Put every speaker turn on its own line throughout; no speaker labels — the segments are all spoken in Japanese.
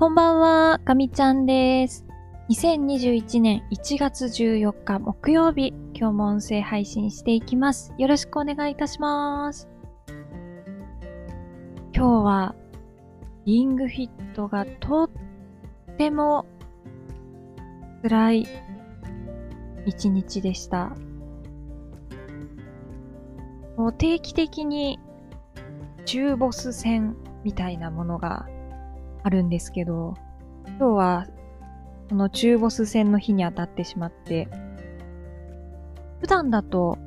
こんばんは、かみちゃんです。2021年1月14日木曜日、今日も音声配信していきます。よろしくお願いいたします。今日は、リングフィットがとっても辛い一日でした。もう定期的に中ボス戦みたいなものがあるんですけど、今日はその中ボス戦の日に当たってしまって、普段だと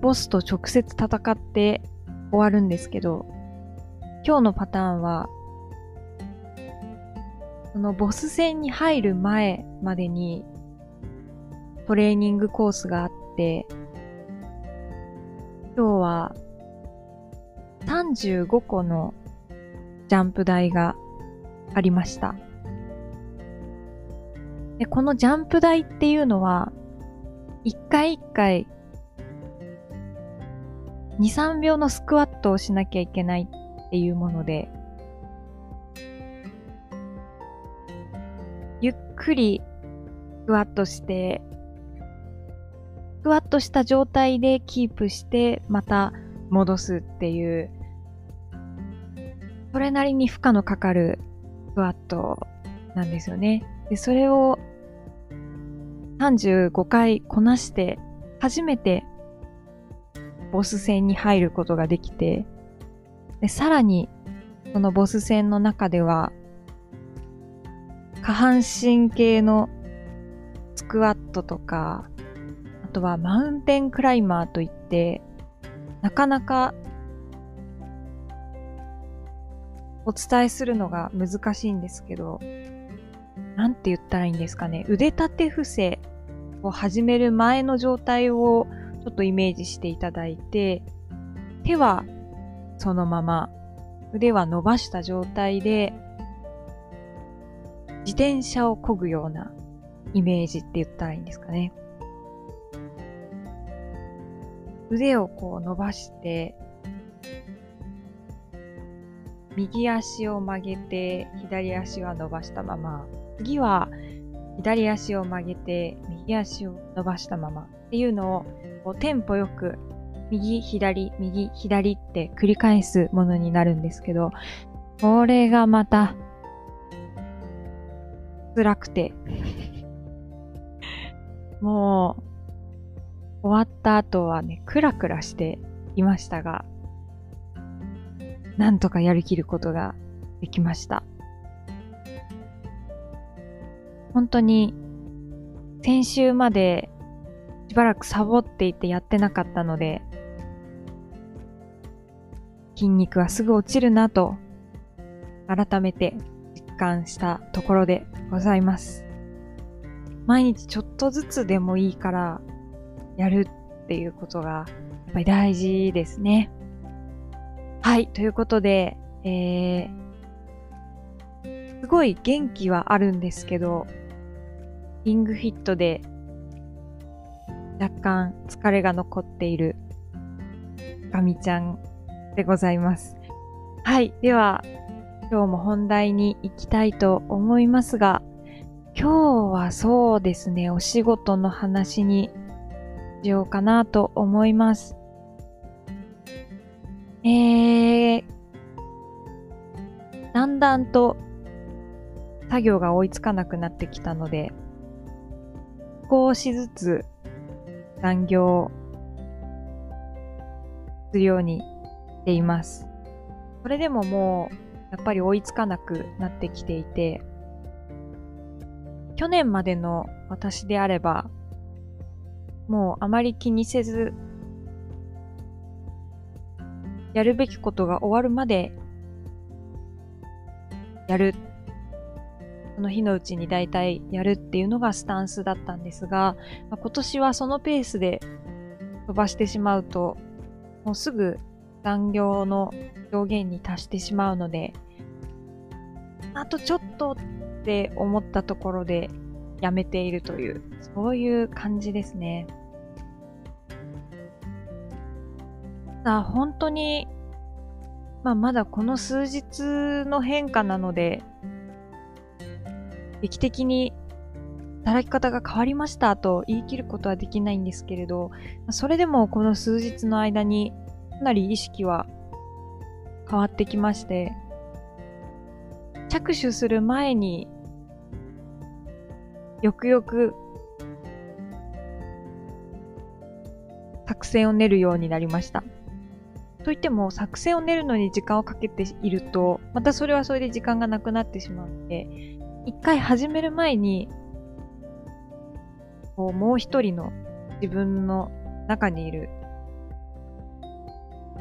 ボスと直接戦って終わるんですけど、今日のパターンは、そのボス戦に入る前までにトレーニングコースがあって、今日は35個のジャンプ台がありました。で、このジャンプ台っていうのは、一回一回、2、3秒のスクワットをしなきゃいけないっていうもので、ゆっくりスクワットして、スクワットした状態でキープして、また戻すっていうそれなりに負荷のかかるスクワットなんですよね。で、それを35回こなして初めてボス戦に入ることができて、でさらにそのボス戦の中では下半身系のスクワットとか、あとはマウンテンクライマーといって、なかなかお伝えするのが難しいんですけど、なんて言ったらいいんですかね。腕立て伏せを始める前の状態をちょっとイメージしていただいて、手はそのまま、腕は伸ばした状態で、自転車を漕ぐようなイメージって言ったらいいんですかね。腕をこう伸ばして、右足を曲げて、左足は伸ばしたまま、次は左足を曲げて、右足を伸ばしたまま。っていうのを、こうテンポよく、右、左、右、左って繰り返すものになるんですけど、これがまた、辛くて。もう、終わった後はね、クラクラしていましたが、なんとかやりきることができました。本当に先週までしばらくサボっていてやってなかったので、筋肉はすぐ落ちるなと改めて実感したところでございます。毎日ちょっとずつでもいいからやるっていうことがやっぱり大事ですね。はい、ということで、えー、すごい元気はあるんですけど、リングフィットで若干疲れが残っているガミちゃんでございます。はい。では、今日も本題に行きたいと思いますが、今日はそうですね、お仕事の話にしようかなと思います。えー、だんだんと作業が追いつかなくなってきたので、少しずつ残業するようにしています。それでももう、やっぱり追いつかなくなってきていて、去年までの私であれば、もうあまり気にせずやるべきことが終わるまでやる。その日のうちに大体やるっていうのがスタンスだったんですが、まあ、今年はそのペースで飛ばしてしまうと、もうすぐ残業の上限に達してしまうので、あとちょっとって思ったところでやめているという、そういう感じですね。さあ、本当にまあ、まだこの数日の変化なので、劇的に働き方が変わりましたと言い切ることはできないんですけれど、それでもこの数日の間にかなり意識は変わってきまして、着手する前によくよく作戦を練るようになりました。といっても作戦を練るのに時間をかけていると、またそれはそれで時間がなくなってしまって、一回始める前に、こうもう一人の自分の中にいる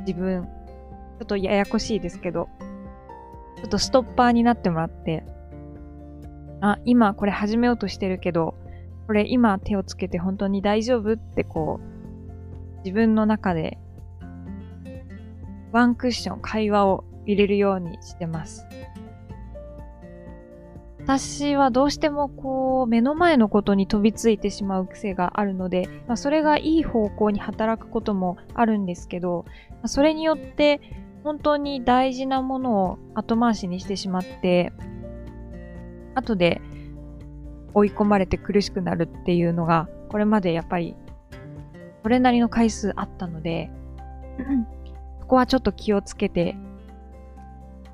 自分、ちょっとややこしいですけど、ちょっとストッパーになってもらって、あ、今これ始めようとしてるけど、これ今手をつけて本当に大丈夫ってこう、自分の中でワンクッション会話を入れるようにしてます。私はどうしてもこう目の前のことに飛びついてしまう癖があるので、まあ、それがいい方向に働くこともあるんですけど、ま、それによって本当に大事なものを後回しにしてしまって、後で追い込まれて苦しくなるっていうのが、これまでやっぱり、それなりの回数あったので、ここはちょっと気をつけて、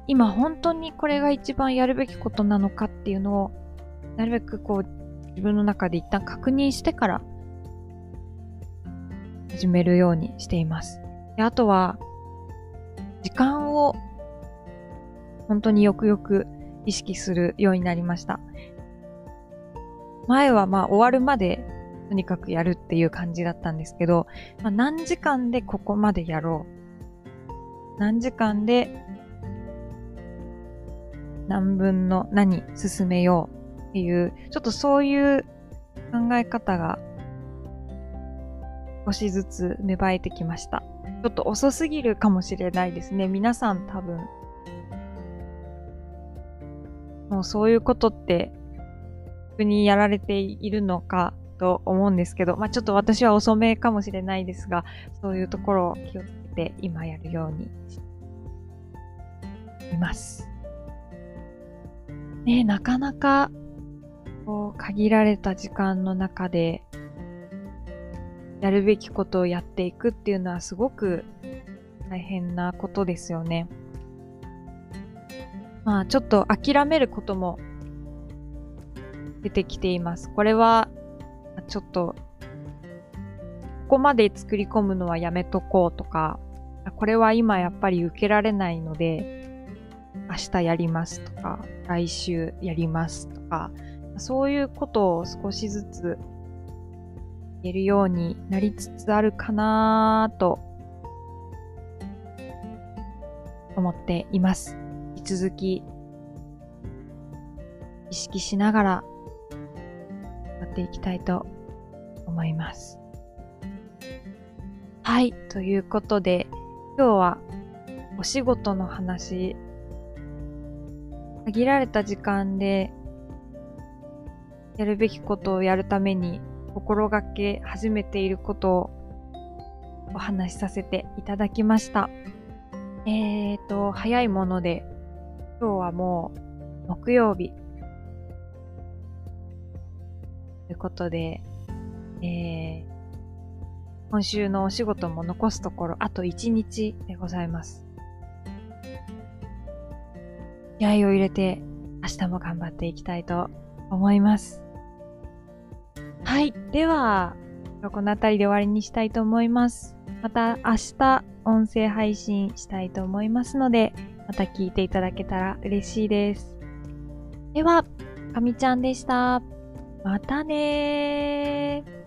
今本当にこれが一番やるべきことなのかっていうのを、なるべくこう、自分の中で一旦確認してから、始めるようにしています。であとは、時間を本当によくよく意識するようになりました。前はまあ終わるまでとにかくやるっていう感じだったんですけど、まあ、何時間でここまでやろう。何時間で何分の何進めようっていう、ちょっとそういう考え方が少しずつ芽生えてきました。ちょっと遅すぎるかもしれないですね。皆さん多分、もうそういうことって、普にやられているのかと思うんですけど、まあちょっと私は遅めかもしれないですが、そういうところを気をつけてで今やるようにいます。ねなかなか、こう、限られた時間の中で、やるべきことをやっていくっていうのはすごく大変なことですよね。まあちょっと諦めることも出てきています。これはちょっとここまで作り込むのはやめとこうとか、これは今やっぱり受けられないので明日やりますとか、来週やりますとか、そういうことを少しずつ言えるようになりつつあるかなと思っています。引き続き意識しながらやっていきたいと思います。はい。ということで、今日はお仕事の話、限られた時間でやるべきことをやるために心がけ始めていることをお話しさせていただきました。えーと、早いもので、今日はもう木曜日。ということで、えー、今週のお仕事も残すところあと1日でございます。気合を入れて明日も頑張っていきたいと思います。はい。では、この辺りで終わりにしたいと思います。また明日音声配信したいと思いますので、また聞いていただけたら嬉しいです。では、かみちゃんでした。またねー。